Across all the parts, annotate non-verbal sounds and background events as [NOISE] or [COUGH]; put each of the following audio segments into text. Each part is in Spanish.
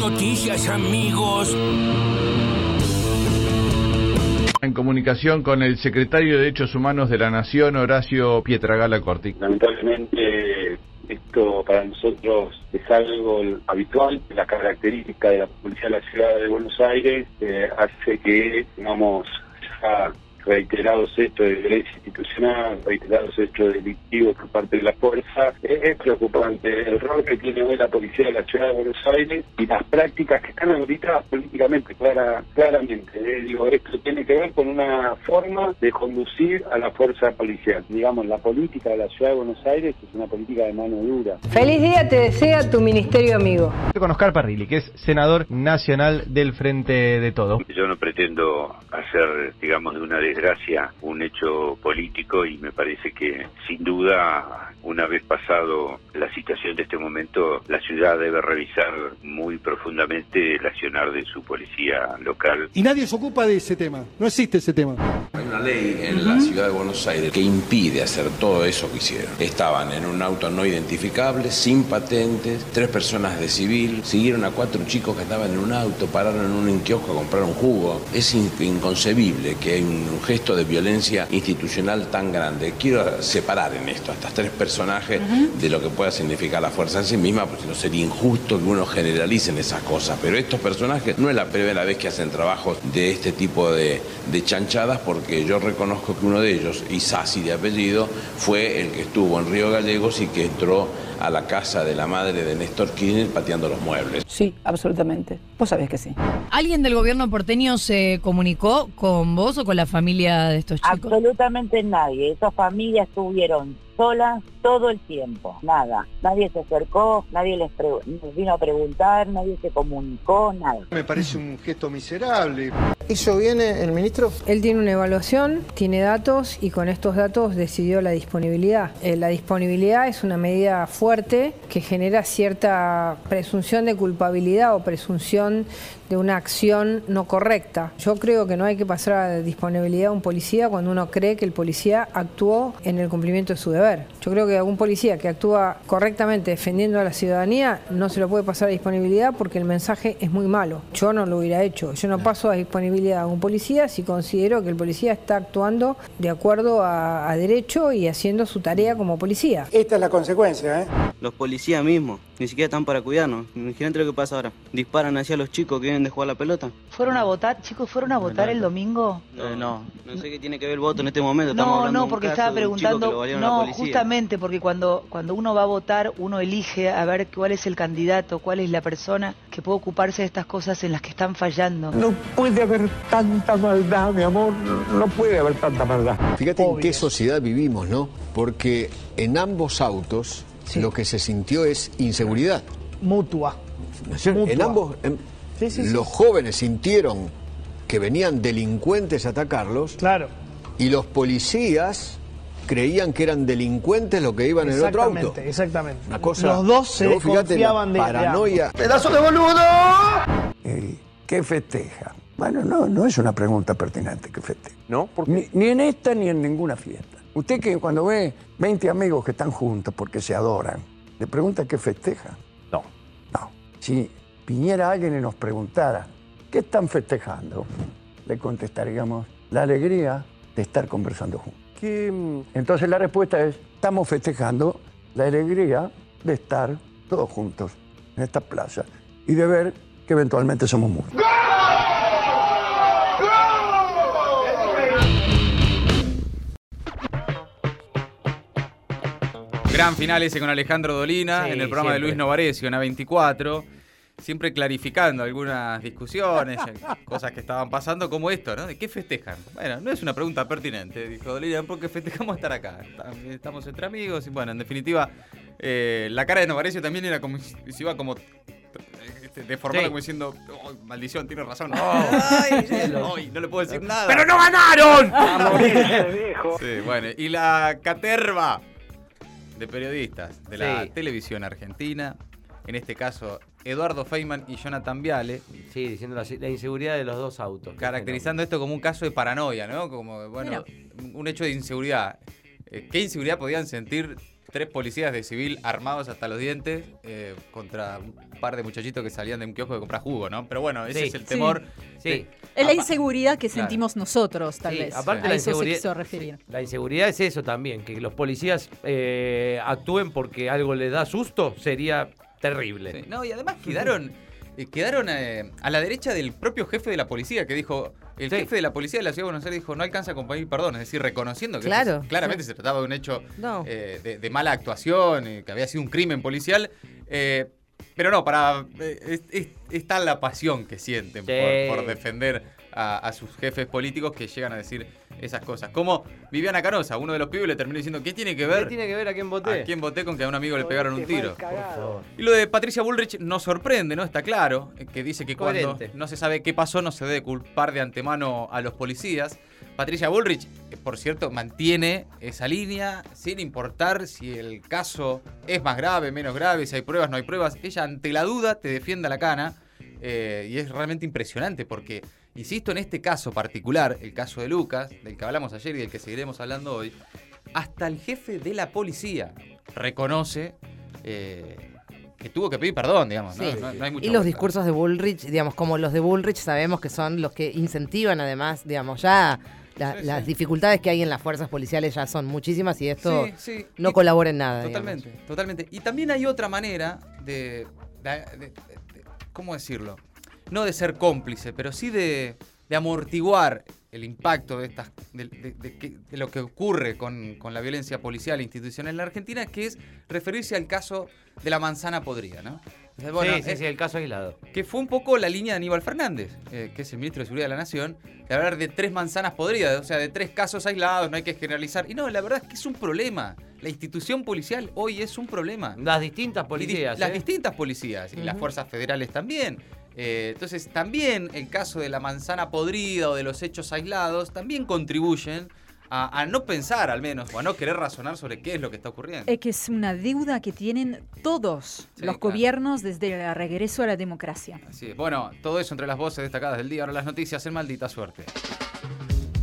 noticias, amigos. En comunicación con el secretario de Derechos Humanos de la Nación, Horacio Pietragala Corti. Lamentablemente esto para nosotros es algo habitual, la característica de la policía de la ciudad de Buenos Aires eh, hace que tengamos ya reiterados hechos de violencia institucional, reiterados hechos delictivos por parte de la fuerza. Es, preocupante el rol que tiene hoy la policía de la ciudad de Buenos Aires y las prácticas que están auditadas políticamente, clara, claramente. Eh, digo, esto tiene que ver con una forma de conducir a la fuerza policial. Digamos, la política de la ciudad de Buenos Aires es una política de mano dura. Feliz día te desea tu ministerio amigo. Con Oscar Parrilli, que es senador nacional del Frente de Todo. Yo no pretendo hacer, digamos, de una desgracia un hecho político y me parece que sin duda una vez pasado la situación de este momento la ciudad debe revisar muy profundamente el accionar de su policía local. Y nadie se ocupa de ese tema, no existe ese tema. Una ley en la ciudad de Buenos Aires que impide hacer todo eso que hicieron. Estaban en un auto no identificable, sin patentes, tres personas de civil, siguieron a cuatro chicos que estaban en un auto, pararon en un kiosco a comprar un jugo. Es inconcebible que hay un gesto de violencia institucional tan grande. Quiero separar en esto a estas tres personajes de lo que pueda significar la fuerza en sí misma, porque no sería injusto que uno generalicen esas cosas. Pero estos personajes no es la primera vez que hacen trabajos de este tipo de, de chanchadas, porque yo reconozco que uno de ellos, Isasi de apellido, fue el que estuvo en Río Gallegos y que entró a la casa de la madre de Néstor Kirchner pateando los muebles. Sí, absolutamente. Vos sabés que sí. ¿Alguien del gobierno porteño se comunicó con vos o con la familia de estos chicos? Absolutamente nadie. Esas familias estuvieron solas todo el tiempo, nada. Nadie se acercó, nadie les, vino a preguntar, nadie se comunicó, nada. Me parece un gesto miserable. ¿Hizo bien el ministro? Él tiene una evaluación, tiene datos y con estos datos decidió la disponibilidad. Eh, la disponibilidad es una medida fuerte que genera cierta presunción de culpabilidad o presunción de una acción no correcta. Yo creo que no hay que pasar a disponibilidad a un policía cuando uno cree que el policía actuó en el cumplimiento de su deber. Yo creo que a un policía que actúa correctamente defendiendo a la ciudadanía no se lo puede pasar a disponibilidad porque el mensaje es muy malo. Yo no lo hubiera hecho. Yo no paso a disponibilidad a un policía si considero que el policía está actuando de acuerdo a, a derecho y haciendo su tarea como policía. Esta es la consecuencia, ¿eh? Los policías mismos ni siquiera están para cuidarnos. Imagínate lo que pasa ahora. Disparan hacia los chicos que vienen de jugar la pelota. ¿Fueron a votar, chicos? ¿Fueron a votar el domingo? No, no. No sé qué tiene que ver el voto en este momento. No, no, porque estaba preguntando. No, justamente porque cuando, cuando uno va a votar, uno elige a ver cuál es el candidato, cuál es la persona que puede ocuparse de estas cosas en las que están fallando. No puede haber tanta maldad, mi amor. No puede haber tanta maldad. Fíjate en qué sociedad vivimos, ¿no? Porque en ambos autos lo que se sintió es inseguridad. Mutua. En ambos, los jóvenes sintieron que venían delincuentes a atacarlos. Claro. Y los policías creían que eran delincuentes los que iban en el otro auto. Exactamente, Una cosa, Los dos se desconfiaban de paranoia. ¡Pedazo de boludo! ¿Qué festeja? Bueno, no, no es una pregunta pertinente que festeja. ¿No? Ni, ni en esta ni en ninguna fiesta. Usted que cuando ve 20 amigos que están juntos porque se adoran, le pregunta qué festeja. No. No. Si viniera alguien y nos preguntara, ¿qué están festejando? Le contestaríamos, la alegría de estar conversando juntos. Entonces la respuesta es, estamos festejando la alegría de estar todos juntos en esta plaza y de ver que eventualmente somos muchos. Gran final ese con Alejandro Dolina Sí, en el programa de. Luis Novarecio en A24. Siempre clarificando algunas discusiones, cosas que estaban pasando, como esto, ¿no? ¿De qué festejan? Bueno, no es una pregunta pertinente, dijo Dolina, porque festejamos estar acá. Estamos entre amigos y, bueno, en definitiva, eh, la cara de Novarecio también era como, se iba como este, deformada, Sí. como diciendo, "Oh, maldición, tiene razón. [LAUGHS] Oh. [LAUGHS] Ay, no le puedo decir nada. ¡Pero no ganaron! Viejo. Sí, bueno, y la caterva de periodistas de la Sí. televisión argentina, en este caso Eduardo Feynman y Jonathan Viale, Sí, diciendo la, la inseguridad de los dos autos. caracterizando esto como un caso de paranoia, ¿no? Como, bueno, un hecho de inseguridad. Eh, ¿Qué inseguridad podían sentir tres policías de civil armados hasta los dientes eh, contra un par de muchachitos que salían de un kiosco de comprar jugo, ¿no? Pero bueno, ese Sí. es el temor. Sí. de- Es la inseguridad que Claro. sentimos nosotros, tal Sí, vez. aparte a la eso se inseguridad- quiso referir. La inseguridad es eso también, que los policías eh, actúen porque algo les da susto sería terrible. Sí, No, y además quedaron, eh, quedaron eh, a la derecha del propio jefe de la policía, que dijo, el jefe de la policía de la Ciudad de Buenos Aires dijo, no alcanza con pedir perdón, es decir, reconociendo que Claro, claramente sí. se trataba de un hecho No. eh, de, de mala actuación, eh, que había sido un crimen policial. eh, pero no, para es, la pasión que sienten por, defender a, a sus jefes políticos que llegan a decir esas cosas. Como Viviana Canosa, uno de los pibes le terminó diciendo, ¿qué tiene que ver? ¿Qué tiene que ver a quién voté? ¿A quién voté con que a un amigo le pegaron un tiro? Y lo de Patricia Bullrich nos sorprende, ¿no? Está claro, eh, que dice que cuando no se sabe qué pasó no se debe culpar de antemano a los policías. Patricia Bullrich, por cierto, mantiene esa línea sin importar si el caso es más grave, menos grave, si hay pruebas, no hay pruebas. Ella ante la duda te defiende a la cana eh, y es realmente impresionante porque, insisto, en este caso particular, el caso de Lucas, del que hablamos ayer y del que seguiremos hablando hoy, hasta el jefe de la policía reconoce eh, que tuvo que pedir perdón, digamos. Sí. No- no hay mucha y los vuelta. discursos de Bullrich, digamos, como los de Bullrich, sabemos que son los que incentivan además, digamos, ya la- Sí, las sí. dificultades que hay en las fuerzas policiales ya son muchísimas y esto no Y- colabora en nada. digamos. Totalmente, totalmente. Y también hay otra manera de, de- de- de- ¿cómo decirlo? No de ser cómplice, pero sí de, de amortiguar el impacto de estas de, de- de que- de lo que ocurre con, con la violencia policial e institucional en la Argentina, que es referirse al caso de la manzana podrida, ¿no? Bueno, sí, sí, eh, sí, el caso aislado. que fue un poco la línea de Aníbal Fernández, eh, que es el ministro de Seguridad de la Nación, de hablar de tres manzanas podridas, o sea, de tres casos aislados, no hay que generalizar. Y no, la verdad es que es un problema. La institución policial hoy es un problema. Las distintas di- policías. las ¿eh? distintas policías, y las fuerzas federales también. Eh, entonces, también el caso de la manzana podrida o de los hechos aislados también contribuyen a, a no pensar, al menos, o a no querer razonar sobre qué es lo que está ocurriendo. Es que es una deuda que tienen todos Sí, los claro. gobiernos desde el regreso a la democracia. Así es. Bueno, todo eso entre las voces destacadas del día. Ahora las noticias en maldita suerte.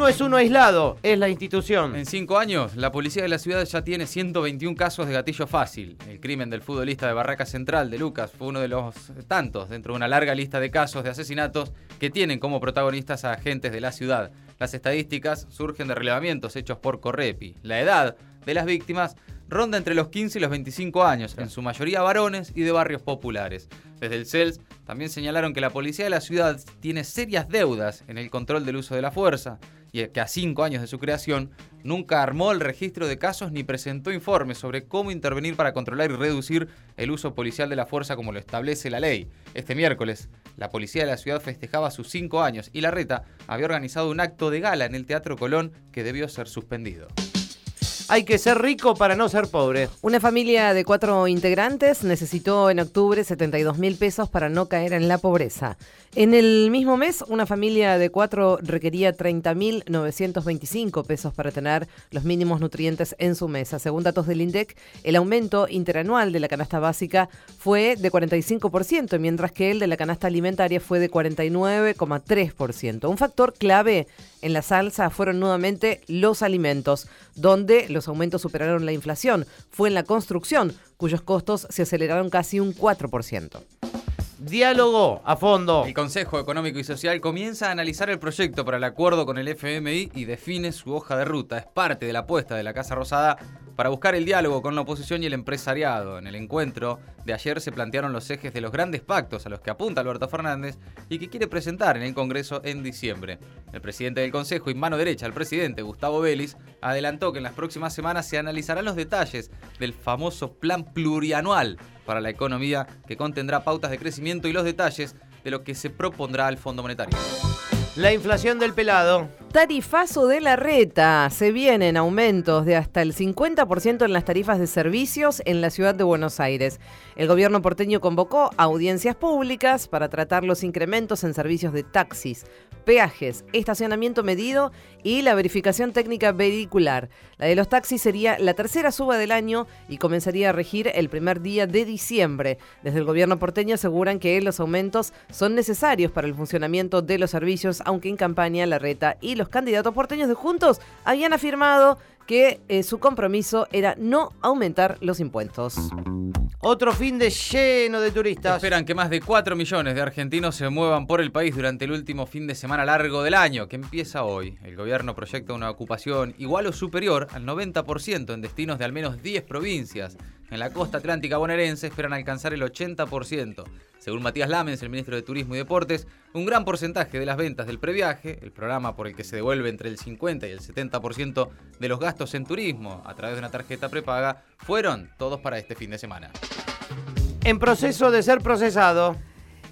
No es uno aislado, es la institución. En cinco años, la policía de la ciudad ya tiene 121 casos de gatillo fácil. El crimen del futbolista de Barraca Central de Lucas fue uno de los tantos dentro de una larga lista de casos de asesinatos que tienen como protagonistas a agentes de la ciudad. Las estadísticas surgen de relevamientos hechos por Correpi. La edad de las víctimas ronda entre los 15 y los 25 años, en su mayoría varones y de barrios populares. Desde el CELS también señalaron que la policía de la ciudad tiene serias deudas en el control del uso de la fuerza y que a cinco años de su creación nunca armó el registro de casos ni presentó informes sobre cómo intervenir para controlar y reducir el uso policial de la fuerza como lo establece la ley. Este miércoles, la policía de la ciudad festejaba sus cinco años y la reta había organizado un acto de gala en el Teatro Colón que debió ser suspendido. Hay que ser rico para no ser pobre. Una familia de cuatro integrantes necesitó en octubre 72 mil pesos para no caer en la pobreza. En el mismo mes, una familia de cuatro requería 30 mil 925 pesos para tener los mínimos nutrientes en su mesa. Según datos del INDEC, el aumento interanual de la canasta básica fue de 45%, mientras que el de la canasta alimentaria fue de 49,3%. Un factor clave en la salsa fueron nuevamente los alimentos, donde los aumentos superaron la inflación. Fue en la construcción, cuyos costos se aceleraron casi un 4%. Diálogo a fondo. El Consejo Económico y Social comienza a analizar el proyecto para el acuerdo con el FMI y define su hoja de ruta. Es parte de la apuesta de la Casa Rosada para buscar el diálogo con la oposición y el empresariado. En el encuentro de ayer se plantearon los ejes de los grandes pactos a los que apunta Alberto Fernández y que quiere presentar en el Congreso en diciembre. El presidente del Consejo y mano derecha al presidente, Gustavo Vélez, adelantó que en las próximas semanas se analizarán los detalles del famoso plan plurianual para la economía que contendrá pautas de crecimiento y los detalles de lo que se propondrá al Fondo Monetario. La inflación del pelado. Tarifazo de la reta. Se vienen aumentos de hasta el 50% en las tarifas de servicios en la ciudad de Buenos Aires. El gobierno porteño convocó audiencias públicas para tratar los incrementos en servicios de taxis, peajes, estacionamiento medido y la verificación técnica vehicular. La de los taxis sería la tercera suba del año y comenzaría a regir el primer día de diciembre. Desde el gobierno porteño aseguran que los aumentos son necesarios para el funcionamiento de los servicios, aunque en campaña la reta y los candidatos porteños de Juntos habían afirmado que eh, su compromiso era no aumentar los impuestos. Otro fin de lleno de turistas. Esperan que más de 4 millones de argentinos se muevan por el país durante el último fin de semana largo del año, que empieza hoy. El gobierno proyecta una ocupación igual o superior al 90% en destinos de al menos 10 provincias. En la costa atlántica bonaerense esperan alcanzar el 80%. Según Matías Lamens, el ministro de Turismo y Deportes, un gran porcentaje de las ventas del previaje, el programa por el que se devuelve entre el 50 y el 70% de los gastos en turismo a través de una tarjeta prepaga, fueron todos para este fin de semana. En proceso de ser procesado.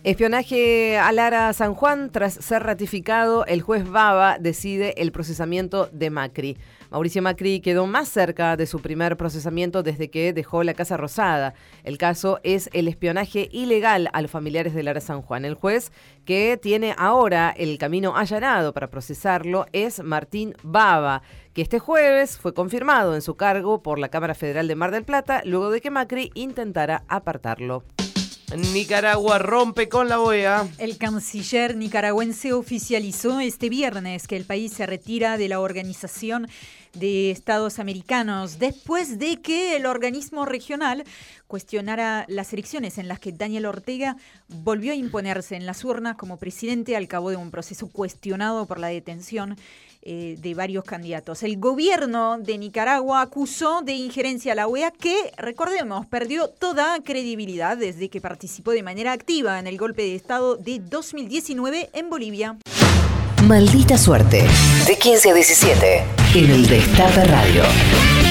Espionaje a Lara San Juan, tras ser ratificado, el juez Baba decide el procesamiento de Macri. Mauricio Macri quedó más cerca de su primer procesamiento desde que dejó la Casa Rosada. El caso es el espionaje ilegal a los familiares de Lara San Juan. El juez que tiene ahora el camino allanado para procesarlo es Martín Baba, que este jueves fue confirmado en su cargo por la Cámara Federal de Mar del Plata luego de que Macri intentara apartarlo. Nicaragua rompe con la OEA. El canciller nicaragüense oficializó este viernes que el país se retira de la Organización de Estados Americanos después de que el organismo regional cuestionara las elecciones en las que Daniel Ortega volvió a imponerse en las urnas como presidente al cabo de un proceso cuestionado por la detención eh, de varios candidatos. El gobierno de Nicaragua acusó de injerencia a la OEA que, recordemos, perdió toda credibilidad desde que participó de manera activa en el golpe de Estado de 2019 en Bolivia. Maldita suerte. De 15 a 17 en el Destape Radio.